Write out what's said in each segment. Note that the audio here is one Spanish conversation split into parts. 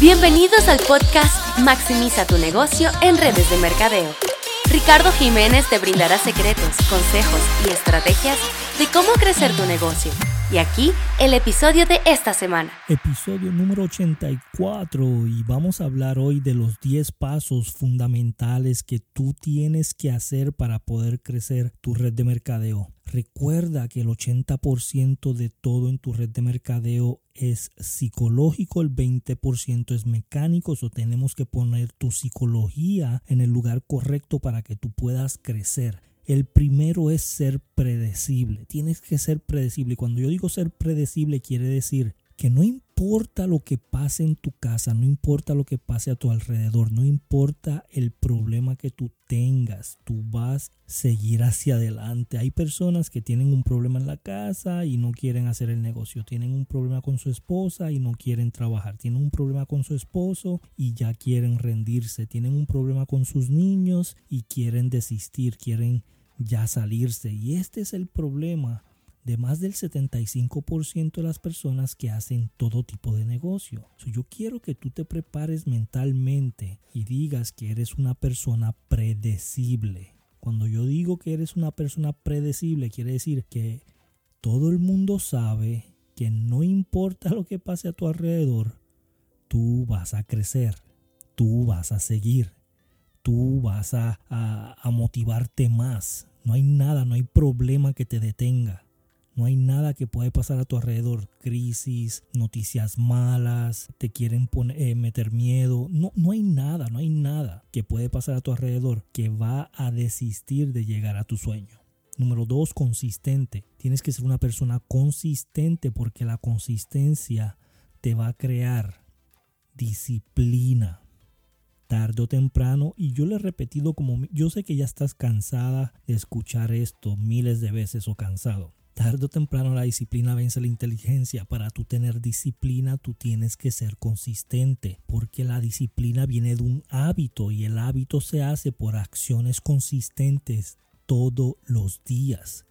Bienvenidos al podcast Maximiza tu negocio en redes de mercadeo. Ricardo Jiménez te brindará secretos, consejos y estrategias de cómo crecer tu negocio. Y aquí el episodio de esta semana. Episodio número 84 y vamos a hablar hoy de los 10 pasos fundamentales que tú tienes que hacer para poder crecer tu red de mercadeo. Recuerda que el 80% de todo en tu red de mercadeo es psicológico, el 20% es mecánico, o tenemos que poner tu psicología en el lugar correcto para que tú puedas crecer. El primero es ser predecible. Tienes que ser predecible. Cuando yo digo ser predecible quiere decir que no importa lo que pase en tu casa, no importa lo que pase a tu alrededor, no importa el problema que tú tengas, tú vas a seguir hacia adelante. Hay personas que tienen un problema en la casa y no quieren hacer el negocio, tienen un problema con su esposa y no quieren trabajar, tienen un problema con su esposo y ya quieren rendirse, tienen un problema con sus niños y quieren desistir, quieren ya salirse. Y este es el problema de más del 75% de las personas que hacen todo tipo de negocio. yo quiero que tú te prepares mentalmente y digas que eres una persona predecible. Cuando yo digo que eres una persona predecible, quiere decir que todo el mundo sabe que no importa lo que pase a tu alrededor, tú vas a crecer, tú vas a seguir, tú vas a motivarte más. No hay nada, no hay problema que te detenga. No hay nada que puede pasar a tu alrededor. Crisis, noticias malas, te quieren poner, eh, meter miedo. No, no hay nada, no hay nada que puede pasar a tu alrededor que va a desistir de llegar a tu sueño. Número dos, consistente. Tienes que ser una persona consistente porque la consistencia te va a crear disciplina tarde o temprano y yo le he repetido como yo sé que ya estás cansada de escuchar esto miles de veces o cansado Tarde o temprano la disciplina vence la inteligencia. Para tú tener disciplina, tú tienes que ser consistente, porque la disciplina viene de un hábito y el hábito se hace por acciones consistentes todos los días.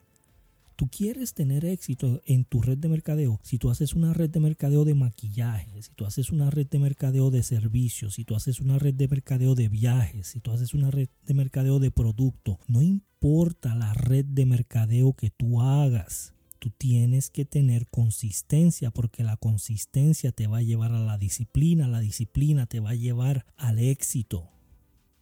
Tú quieres tener éxito en tu red de mercadeo. Si tú haces una red de mercadeo de maquillaje, si tú haces una red de mercadeo de servicios, si tú haces una red de mercadeo de viajes, si tú haces una red de mercadeo de producto, no importa la red de mercadeo que tú hagas. Tú tienes que tener consistencia porque la consistencia te va a llevar a la disciplina, la disciplina te va a llevar al éxito.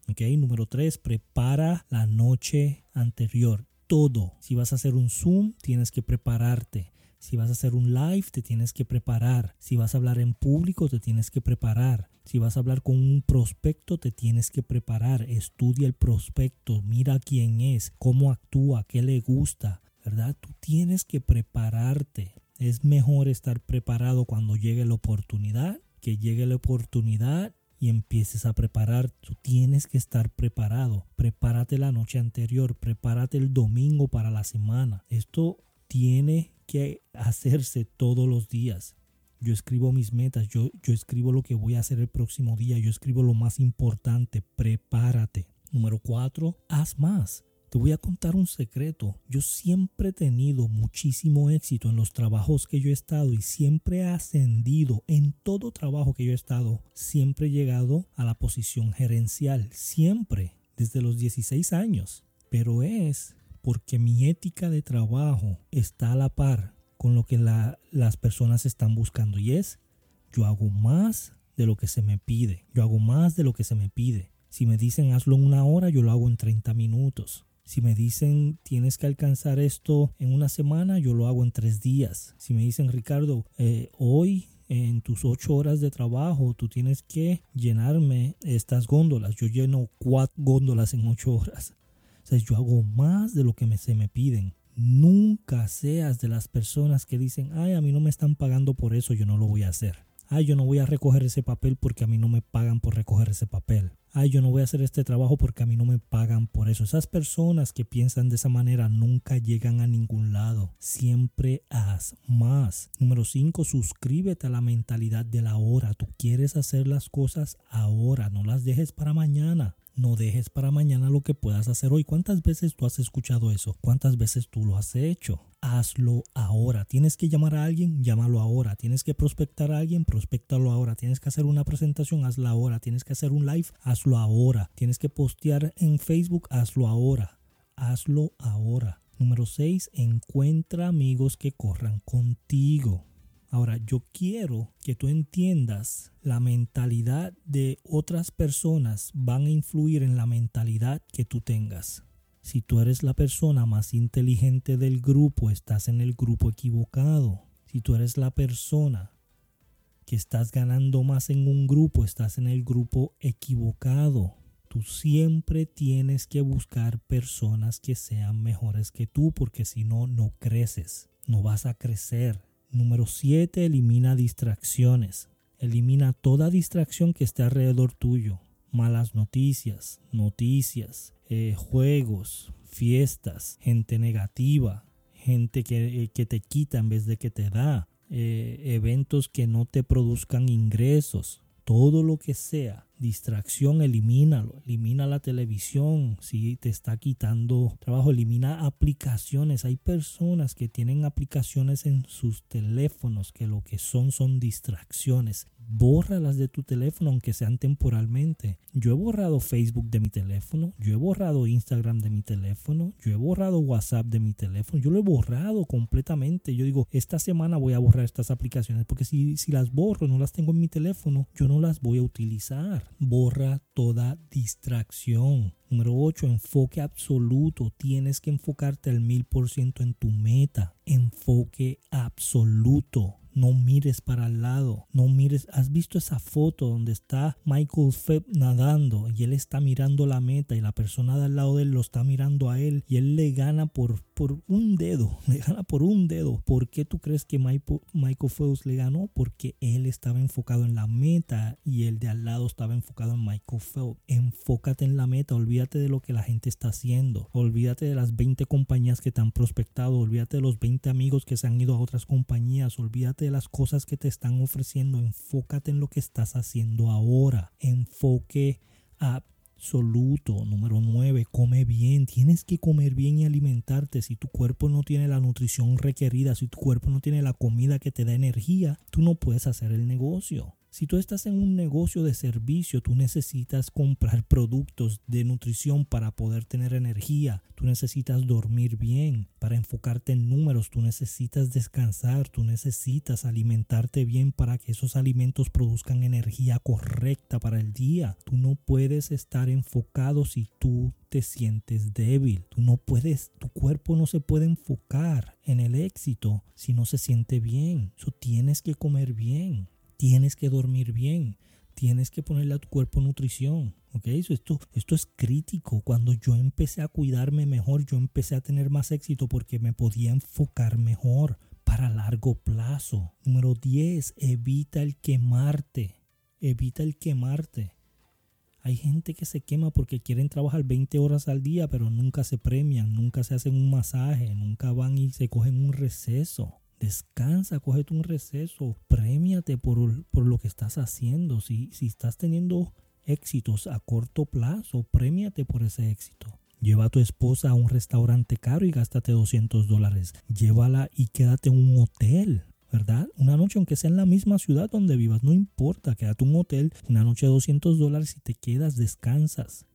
Ok, número 3, prepara la noche anterior todo. Si vas a hacer un Zoom, tienes que prepararte. Si vas a hacer un live, te tienes que preparar. Si vas a hablar en público, te tienes que preparar. Si vas a hablar con un prospecto, te tienes que preparar. Estudia el prospecto, mira quién es, cómo actúa, qué le gusta, ¿verdad? Tú tienes que prepararte. Es mejor estar preparado cuando llegue la oportunidad que llegue la oportunidad empieces a preparar. Tú tienes que estar preparado. Prepárate la noche anterior, prepárate el domingo para la semana. Esto tiene que hacerse todos los días. Yo escribo mis metas, yo, yo escribo lo que voy a hacer el próximo día, yo escribo lo más importante, prepárate. Número cuatro, haz más. Te voy a contar un secreto. Yo siempre he tenido muchísimo éxito en los trabajos que yo he estado y siempre he ascendido en todo trabajo que yo he estado. Siempre he llegado a la posición gerencial. Siempre. Desde los 16 años. Pero es porque mi ética de trabajo está a la par con lo que las personas están buscando. Y es, yo hago más de lo que se me pide. Yo hago más de lo que se me pide. Si me dicen hazlo en una hora, yo lo hago en 30 minutos. Si me dicen tienes que alcanzar esto en una semana, yo lo hago en tres días. Si me dicen Ricardo, eh, hoy en tus ocho horas de trabajo tú tienes que llenarme estas góndolas. Yo lleno cuatro góndolas en ocho horas. O sea, yo hago más de lo que me, se me piden. Nunca seas de las personas que dicen, ay, a mí no me están pagando por eso, yo no lo voy a hacer. Ay, yo no voy a recoger ese papel porque a mí no me pagan por recoger ese papel ay, yo no voy a hacer este trabajo porque a mí no me pagan por eso. Esas personas que piensan de esa manera nunca llegan a ningún lado. Siempre haz más. Número 5, suscríbete a la mentalidad de la hora. Tú quieres hacer las cosas ahora, no las dejes para mañana. No dejes para mañana lo que puedas hacer hoy. ¿Cuántas veces tú has escuchado eso? ¿Cuántas veces tú lo has hecho? Hazlo ahora. Tienes que llamar a alguien, llámalo ahora. Tienes que prospectar a alguien, prospectalo ahora. Tienes que hacer una presentación, hazla ahora. Tienes que hacer un live, hazlo ahora. Tienes que postear en Facebook, hazlo ahora. Hazlo ahora. Número 6. Encuentra amigos que corran contigo. Ahora, yo quiero que tú entiendas la mentalidad de otras personas van a influir en la mentalidad que tú tengas. Si tú eres la persona más inteligente del grupo, estás en el grupo equivocado. Si tú eres la persona que estás ganando más en un grupo, estás en el grupo equivocado. Tú siempre tienes que buscar personas que sean mejores que tú porque si no, no creces, no vas a crecer. Número 7. Elimina distracciones. Elimina toda distracción que esté alrededor tuyo. Malas noticias, noticias, eh, juegos, fiestas, gente negativa, gente que, eh, que, te quita en vez de que te da, eh, eventos que no te produzcan ingresos, todo lo que sea distracción, elimínalo. Elimina la televisión si te está quitando trabajo. Elimina aplicaciones. Hay personas que tienen aplicaciones en sus teléfonos que lo que son son distracciones bórralas de tu teléfono aunque sean temporalmente. Yo he borrado Facebook de mi teléfono, yo he borrado Instagram de mi teléfono, yo he borrado WhatsApp de mi teléfono, yo lo he borrado completamente. Yo digo, esta semana voy a borrar estas aplicaciones porque si, si las borro, no las tengo en mi teléfono, yo no las voy a utilizar. Borra toda distracción. Número 8, enfoque absoluto. Tienes que enfocarte al mil por ciento en tu meta. Enfoque absoluto no mires para el lado, no mires, has visto esa foto donde está Michael Phelps nadando y él está mirando la meta y la persona de al lado de él lo está mirando a él y él le gana por, por un dedo, le gana por un dedo. ¿Por qué tú crees que Michael, Phelps le ganó? Porque él estaba enfocado en la meta y el de al lado estaba enfocado en Michael Phelps. Enfócate en la meta, olvídate de lo que la gente está haciendo, olvídate de las 20 compañías que te han prospectado, olvídate de los 20 amigos que se han ido a otras compañías, olvídate las cosas que te están ofreciendo, enfócate en lo que estás haciendo ahora. Enfoque absoluto. Número 9, come bien. Tienes que comer bien y alimentarte. Si tu cuerpo no tiene la nutrición requerida, si tu cuerpo no tiene la comida que te da energía, tú no puedes hacer el negocio. Si tú estás en un negocio de servicio, tú necesitas comprar productos de nutrición para poder tener energía. Tú necesitas dormir bien para enfocarte en números. Tú necesitas descansar. Tú necesitas alimentarte bien para que esos alimentos produzcan energía correcta para el día. Tú no puedes estar enfocado si tú te sientes débil. Tú no puedes, tu cuerpo no se puede enfocar en el éxito si no se siente bien. Eso tienes que comer bien tienes que dormir bien, tienes que ponerle a tu cuerpo nutrición. ¿ok? Esto, esto es crítico. Cuando yo empecé a cuidarme mejor, yo empecé a tener más éxito porque me podía enfocar mejor para largo plazo. Número 10, evita el quemarte. Evita el quemarte. Hay gente que se quema porque quieren trabajar 20 horas al día, pero nunca se premian, nunca se hacen un masaje, nunca van y se cogen un receso. Descansa, cógete un receso, premiate por, por lo que estás haciendo. Si, si estás teniendo éxitos a corto plazo, premiate por ese éxito. Lleva a tu esposa a un restaurante caro y gástate 200 dólares. Llévala y quédate en un hotel, ¿verdad? Una noche, aunque sea en la misma ciudad donde vivas, no importa, quédate en un hotel, una noche de 200 dólares y te quedas, descansas,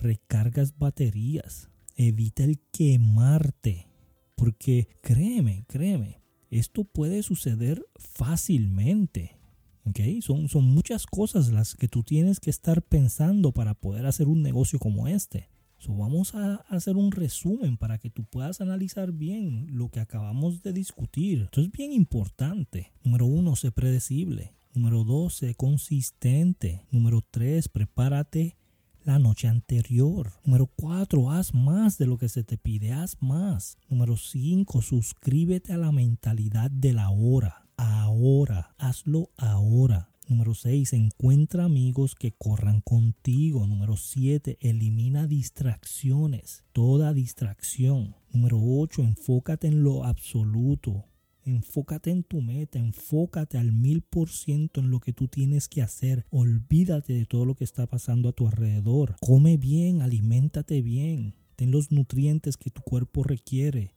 recargas baterías, evita el quemarte, porque créeme, créeme, esto puede suceder fácilmente. ¿okay? Son, son muchas cosas las que tú tienes que estar pensando para poder hacer un negocio como este. So, vamos a hacer un resumen para que tú puedas analizar bien lo que acabamos de discutir. Esto es bien importante. Número uno, sé predecible. Número dos, sé consistente. Número tres, prepárate la noche anterior. Número 4, haz más de lo que se te pide, haz más. Número 5, suscríbete a la mentalidad de la hora. Ahora, hazlo ahora. Número 6, encuentra amigos que corran contigo. Número 7, elimina distracciones, toda distracción. Número 8, enfócate en lo absoluto. Enfócate en tu meta, enfócate al mil por ciento en lo que tú tienes que hacer. Olvídate de todo lo que está pasando a tu alrededor. Come bien, aliméntate bien, ten los nutrientes que tu cuerpo requiere.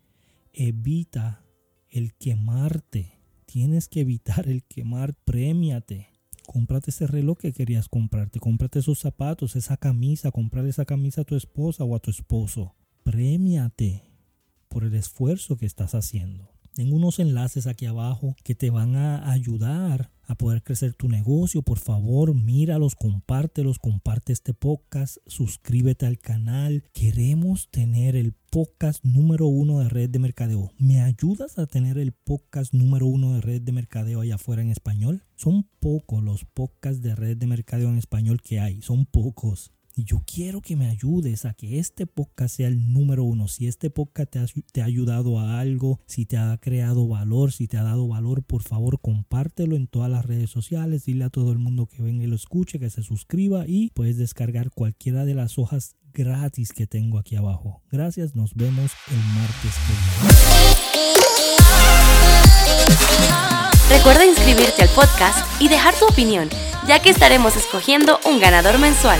Evita el quemarte. Tienes que evitar el quemar, premiate. Cómprate ese reloj que querías comprarte, cómprate esos zapatos, esa camisa, comprar esa camisa a tu esposa o a tu esposo. Premiate por el esfuerzo que estás haciendo. Tengo unos enlaces aquí abajo que te van a ayudar a poder crecer tu negocio. Por favor, míralos, compártelos, comparte este podcast, suscríbete al canal. Queremos tener el podcast número uno de red de mercadeo. ¿Me ayudas a tener el podcast número uno de red de mercadeo allá afuera en español? Son pocos los podcasts de red de mercadeo en español que hay, son pocos. Y yo quiero que me ayudes a que este podcast sea el número uno. Si este podcast te ha, ayudado a algo, si te ha creado valor, si te ha dado valor, por favor compártelo en todas las redes sociales. Dile a todo el mundo que venga y lo escuche, que se suscriba y puedes descargar cualquiera de las hojas gratis que tengo aquí abajo. Gracias, nos vemos el martes Recuerda inscribirte al podcast y dejar tu opinión, ya que estaremos escogiendo un ganador mensual.